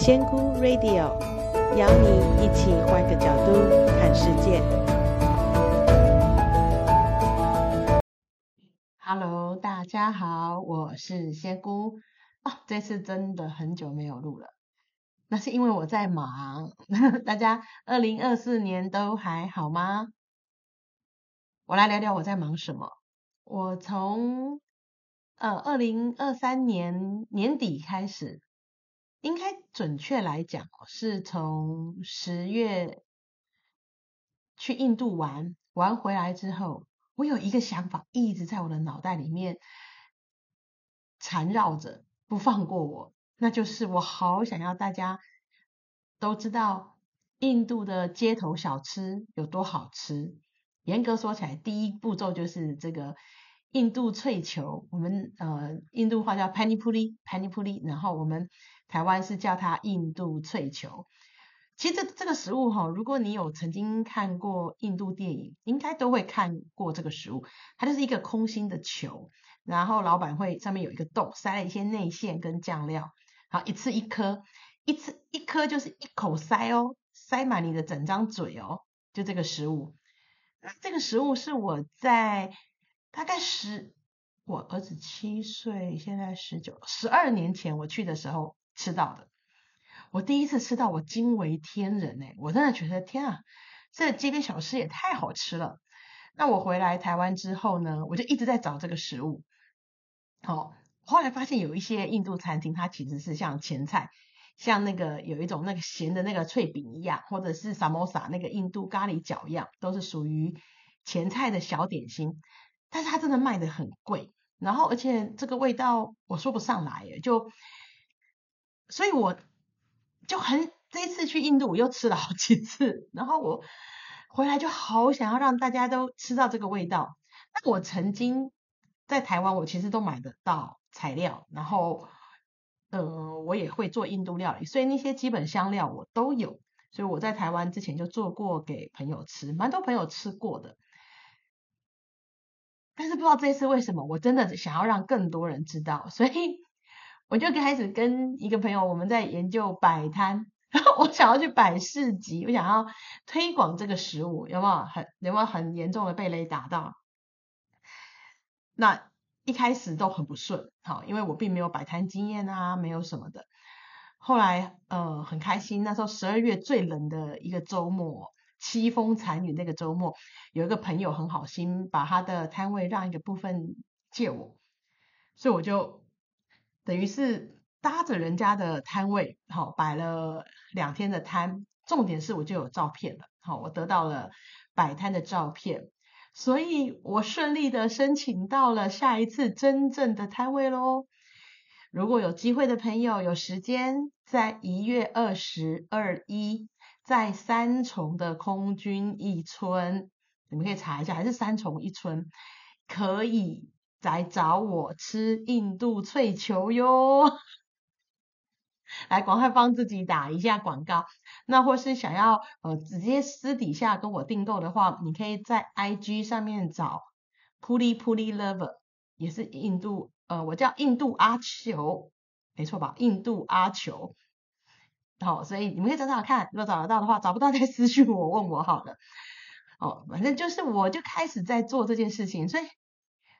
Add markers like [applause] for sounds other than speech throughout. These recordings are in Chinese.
仙姑 Radio 邀你一起换个角度看世界。Hello，大家好，我是仙姑。哦，这次真的很久没有录了，那是因为我在忙。[laughs] 大家二零二四年都还好吗？我来聊聊我在忙什么。我从呃二零二三年年底开始。应该准确来讲，是从十月去印度玩，玩回来之后，我有一个想法一直在我的脑袋里面缠绕着，不放过我。那就是我好想要大家都知道印度的街头小吃有多好吃。严格说起来，第一步骤就是这个印度脆球，我们呃印度话叫 Pani Puri，Pani Puri，然后我们。台湾是叫它印度脆球。其实这这个食物哈，如果你有曾经看过印度电影，应该都会看过这个食物。它就是一个空心的球，然后老板会上面有一个洞，塞了一些内馅跟酱料，好，一次一颗，一次一颗就是一口塞哦，塞满你的整张嘴哦，就这个食物。这个食物是我在大概十，我儿子七岁，现在十九，十二年前我去的时候。吃到的，我第一次吃到，我惊为天人哎！我真的觉得天啊，这街边小吃也太好吃了。那我回来台湾之后呢，我就一直在找这个食物。哦，后来发现有一些印度餐厅，它其实是像前菜，像那个有一种那个咸的那个脆饼一样，或者是萨摩萨那个印度咖喱饺一样，都是属于前菜的小点心。但是它真的卖得很贵，然后而且这个味道我说不上来耶，就。所以我就很这一次去印度，我又吃了好几次，然后我回来就好想要让大家都吃到这个味道。那我曾经在台湾，我其实都买得到材料，然后呃，我也会做印度料理，所以那些基本香料我都有。所以我在台湾之前就做过给朋友吃，蛮多朋友吃过的。但是不知道这一次为什么，我真的想要让更多人知道，所以。我就开始跟一个朋友，我们在研究摆摊，然后我想要去摆市集，我想要推广这个食物，有没有很有没有很严重的被雷打到？那一开始都很不顺，好，因为我并没有摆摊经验啊，没有什么的。后来呃很开心，那时候十二月最冷的一个周末，凄风惨雨那个周末，有一个朋友很好心，把他的摊位让一个部分借我，所以我就。等于是搭着人家的摊位，好摆了两天的摊。重点是我就有照片了，好，我得到了摆摊的照片，所以我顺利的申请到了下一次真正的摊位喽。如果有机会的朋友有时间，在一月二十二一，在三重的空军一村，你们可以查一下，还是三重一村，可以。来找我吃印度脆球哟！[laughs] 来，赶快帮自己打一下广告。那或是想要呃直接私底下跟我订购的话，你可以在 IG 上面找 Puri Puri Lover，也是印度呃，我叫印度阿球，没错吧？印度阿球。好，所以你们可以找找看，如果找得到的话，找不到再私讯我问我好了。哦，反正就是我就开始在做这件事情，所以。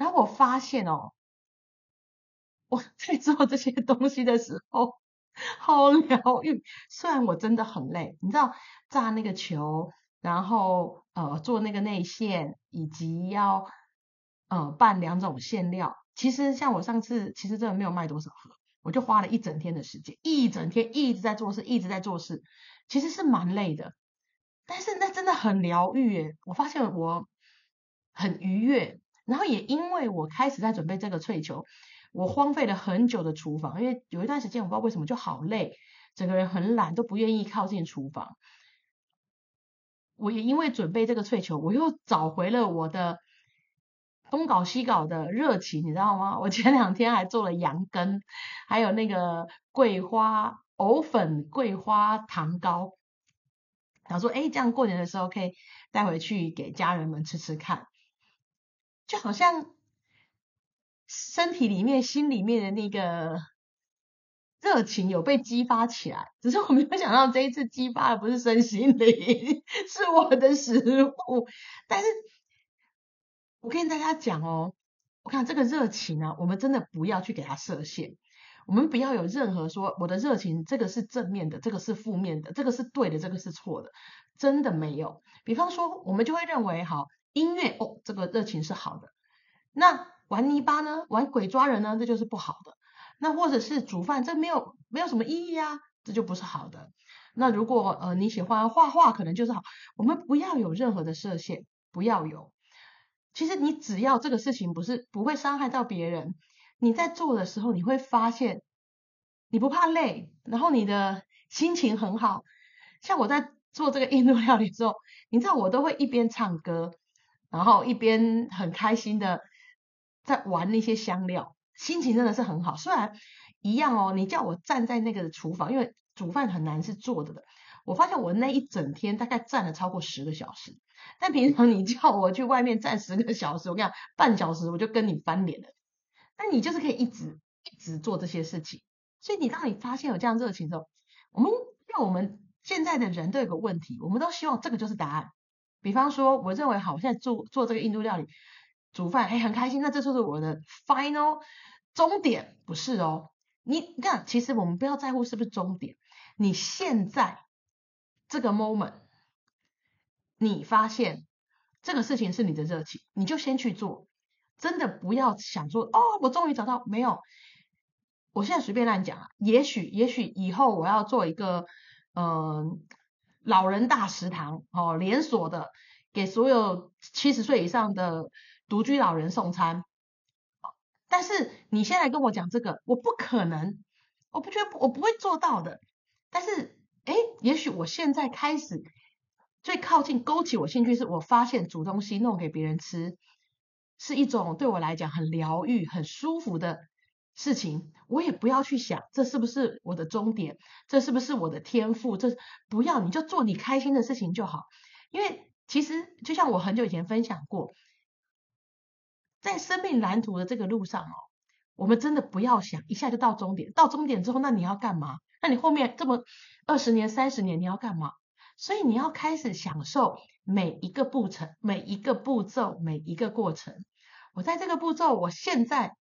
然后我发现哦，我在做这些东西的时候好疗愈。虽然我真的很累，你知道炸那个球，然后呃做那个内馅，以及要呃拌两种馅料。其实像我上次，其实真的没有卖多少盒，我就花了一整天的时间，一整天一直在做事，一直在做事，其实是蛮累的。但是那真的很疗愈耶，我发现我很愉悦。然后也因为我开始在准备这个脆球，我荒废了很久的厨房，因为有一段时间我不知道为什么就好累，整个人很懒，都不愿意靠近厨房。我也因为准备这个脆球，我又找回了我的东搞西搞的热情，你知道吗？我前两天还做了羊羹，还有那个桂花藕粉桂花糖糕，然后说，哎，这样过年的时候可以带回去给家人们吃吃看。就好像身体里面、心里面的那个热情有被激发起来，只是我没有想到这一次激发的不是身心灵，[laughs] 是我的食物。但是，我跟大家讲哦，我看这个热情啊，我们真的不要去给它设限，我们不要有任何说我的热情，这个是正面的，这个是负面的，这个是对的，这个是错的，真的没有。比方说，我们就会认为，好，音乐哦，这个热情是好的，那玩泥巴呢，玩鬼抓人呢，这就是不好的。那或者是煮饭，这没有没有什么意义啊，这就不是好的。那如果呃你喜欢画画，可能就是好。我们不要有任何的设限，不要有。其实你只要这个事情不是不会伤害到别人，你在做的时候你会发现你不怕累，然后你的心情很好。像我在做这个印度料理之后，你知道我都会一边唱歌，然后一边很开心的在玩那些香料。心情真的是很好，虽然一样哦，你叫我站在那个厨房，因为煮饭很难是坐着的。我发现我那一整天大概站了超过十个小时，但平常你叫我去外面站十个小时，我跟你讲，半小时我就跟你翻脸了。那你就是可以一直一直做这些事情，所以你当你发现有这样热情的时候，我们因为我们现在的人都有个问题，我们都希望这个就是答案。比方说，我认为好，我现在做做这个印度料理。煮饭，哎，很开心。那这就是我的 final 终点，不是哦。你看，其实我们不要在乎是不是终点。你现在这个 moment，你发现这个事情是你的热情，你就先去做。真的不要想说，哦，我终于找到没有。我现在随便乱讲啊。也许也许以后我要做一个嗯、老人大食堂哦，连锁的，给所有七十岁以上的。独居老人送餐，但是你现在跟我讲这个，我不可能，我不觉得我不会做到的。但是，哎，也许我现在开始最靠近勾起我兴趣，是我发现煮东西弄给别人吃，是一种对我来讲很疗愈、很舒服的事情。我也不要去想这是不是我的终点，这是不是我的天赋，这不要，你就做你开心的事情就好。因为其实就像我很久以前分享过。在生命蓝图的这个路上哦，我们真的不要想一下就到终点。到终点之后，那你要干嘛？那你后面这么二十年、三十年，你要干嘛？所以你要开始享受每一个步程、每一个步骤、每一个过程。我在这个步骤，我现在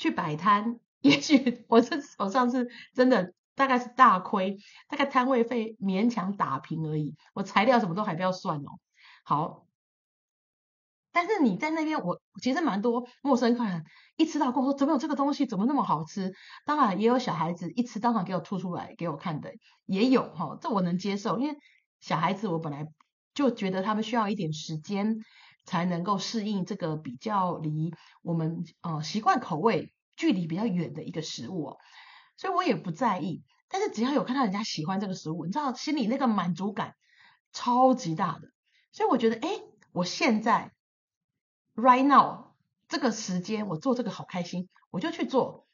去摆摊，也许 [laughs] 我这手上是真的大概是大亏，大概摊位费勉强打平而已。我材料什么都还不要算哦。好。但是你在那边，我其实蛮多陌生客人一吃到跟我说，怎么有这个东西，怎么那么好吃？当然也有小孩子一吃当场给我吐出来给我看的，也有哈，这我能接受，因为小孩子我本来就觉得他们需要一点时间才能够适应这个比较离我们呃习惯口味距离比较远的一个食物哦，所以我也不在意。但是只要有看到人家喜欢这个食物，你知道心里那个满足感超级大的，所以我觉得哎，我现在。Right now，这个时间我做这个好开心，我就去做，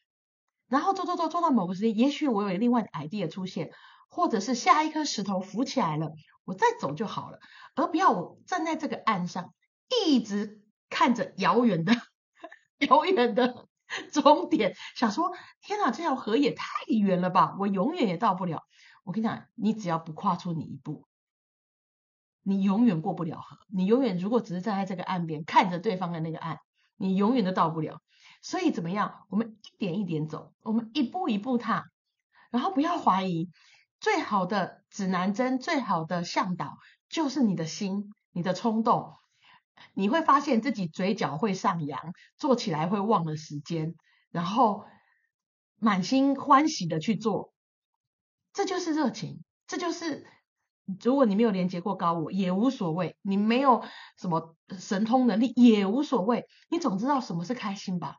然后做做做做到某个时间，也许我有另外的 idea 出现，或者是下一颗石头浮起来了，我再走就好了，而不要我站在这个岸上，一直看着遥远的 [laughs] 遥远的终点，想说天哪，这条河也太远了吧，我永远也到不了。我跟你讲，你只要不跨出你一步。你永远过不了河，你永远如果只是站在这个岸边看着对方的那个岸，你永远都到不了。所以怎么样？我们一点一点走，我们一步一步踏，然后不要怀疑。最好的指南针，最好的向导就是你的心，你的冲动。你会发现自己嘴角会上扬，做起来会忘了时间，然后满心欢喜的去做。这就是热情，这就是。如果你没有连接过高我也无所谓，你没有什么神通能力也无所谓，你总知道什么是开心吧？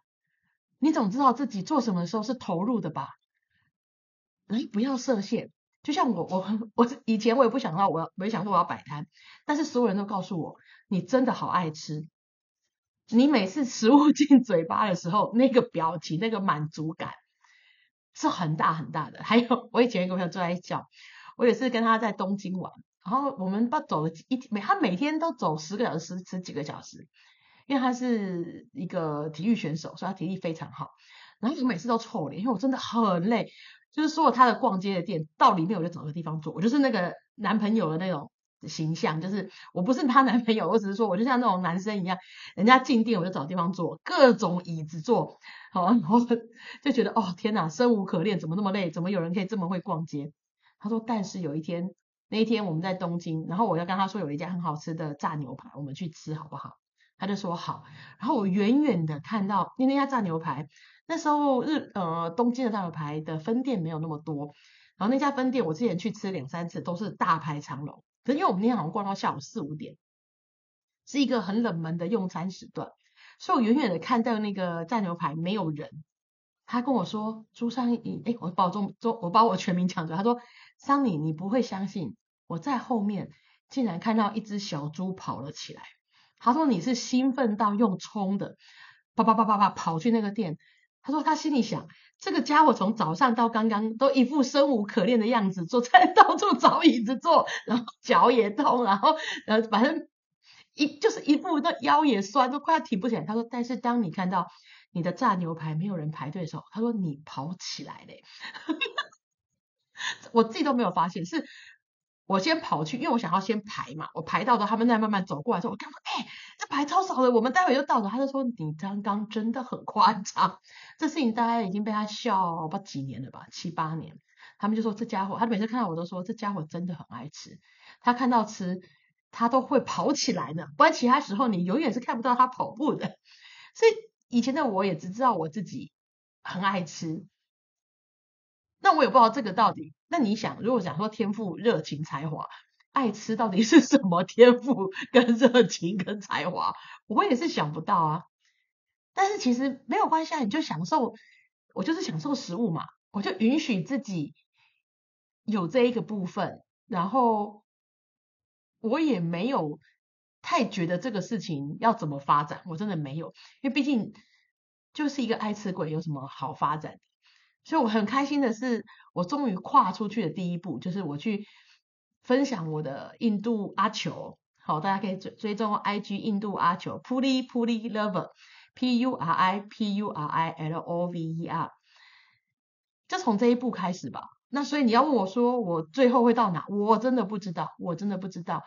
你总知道自己做什么的时候是投入的吧？哎，不要设限。就像我，我 [laughs] 我以前我也不想到我，没想说我要摆摊，但是所有人都告诉我，你真的好爱吃。你每次食物 [laughs] 进嘴巴的时候，那个表情，那个满足感是很大很大的。还有，我以前一个朋友坐在一起。我也是跟他在东京玩，然后我们不走了一每他每天都走十个小时，十几个小时，因为他是一个体育选手，所以他体力非常好。然后我每次都臭脸，因为我真的很累，就是所有他的逛街的店到里面我就找个地方坐，我就是那个男朋友的那种形象，就是我不是他男朋友，我只是说我就像那种男生一样，人家进店我就找地方坐，各种椅子坐，好，然后就觉得哦天哪，生无可恋，怎么那么累？怎么有人可以这么会逛街？他说，但是有一天，那一天我们在东京，然后我要跟他说有一家很好吃的炸牛排，我们去吃好不好？他就说好，然后我远远的看到，因为那家炸牛排那时候日呃东京的炸牛排的分店没有那么多，然后那家分店我之前去吃两三次都是大排长龙，可是因为我们那天好像逛到下午四五点，是一个很冷门的用餐时段，所以我远远的看到那个炸牛排没有人，他跟我说朱桑妮，哎，我把我中中我把我全名抢走，他说桑尼，你不会相信我在后面竟然看到一只小猪跑了起来。他说你是兴奋到用冲的，啪啪啪啪啪跑去那个店。他说他心里想，这个家伙从早上到刚刚都一副生无可恋的样子，坐在 [laughs] 到处找椅子坐，然后脚也痛，然后呃反正一就是一副那腰也酸，都快要挺不起来。他说，但是当你看到你的炸牛排没有人排队的时候，他说你跑起来嘞，[laughs] 我自己都没有发现是。我先跑去，因为我想要先排嘛。我排到的，他们在慢慢走过来的时候，我刚说：“哎、欸，这排超少的，我们待会就到了。”他就说：“你刚刚真的很夸张。”这事情大概已经被他笑不几年了吧，七八年。他们就说这家伙，他每次看到我都说这家伙真的很爱吃。他看到吃，他都会跑起来呢。不然其他时候你永远是看不到他跑步的。所以以前的我也只知道我自己很爱吃。那我也不知道这个到底。那你想，如果想说天赋、热情、才华，爱吃到底是什么天赋跟热情跟才华？我也是想不到啊。但是其实没有关系啊，你就享受，我就是享受食物嘛，我就允许自己有这一个部分，然后我也没有太觉得这个事情要怎么发展，我真的没有，因为毕竟就是一个爱吃鬼，有什么好发展？所以我很开心的是，我终于跨出去的第一步，就是我去分享我的印度阿球。好，大家可以追追踪 IG 印度阿球，Puri Puri Lover，P U R I P U R I L O V E R。就从这一步开始吧。那所以你要问我说，我最后会到哪？我真的不知道，我真的不知道。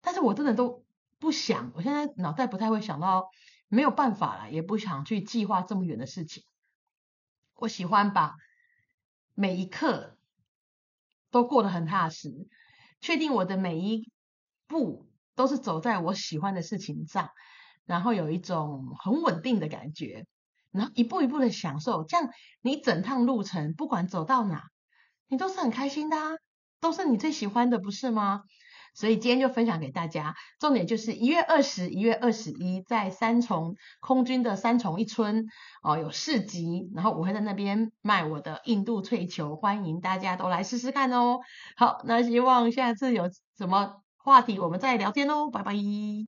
但是我真的都不想，我现在脑袋不太会想到，没有办法了，也不想去计划这么远的事情。我喜欢把每一刻都过得很踏实，确定我的每一步都是走在我喜欢的事情上，然后有一种很稳定的感觉，然后一步一步的享受，这样你整趟路程不管走到哪，你都是很开心的啊，都是你最喜欢的，不是吗？所以今天就分享给大家，重点就是一月二十一月二十一，在三重空军的三重一村哦，有市集，然后我会在那边卖我的印度脆球，欢迎大家都来试试看哦。好，那希望下次有什么话题我们再聊天哦，拜拜。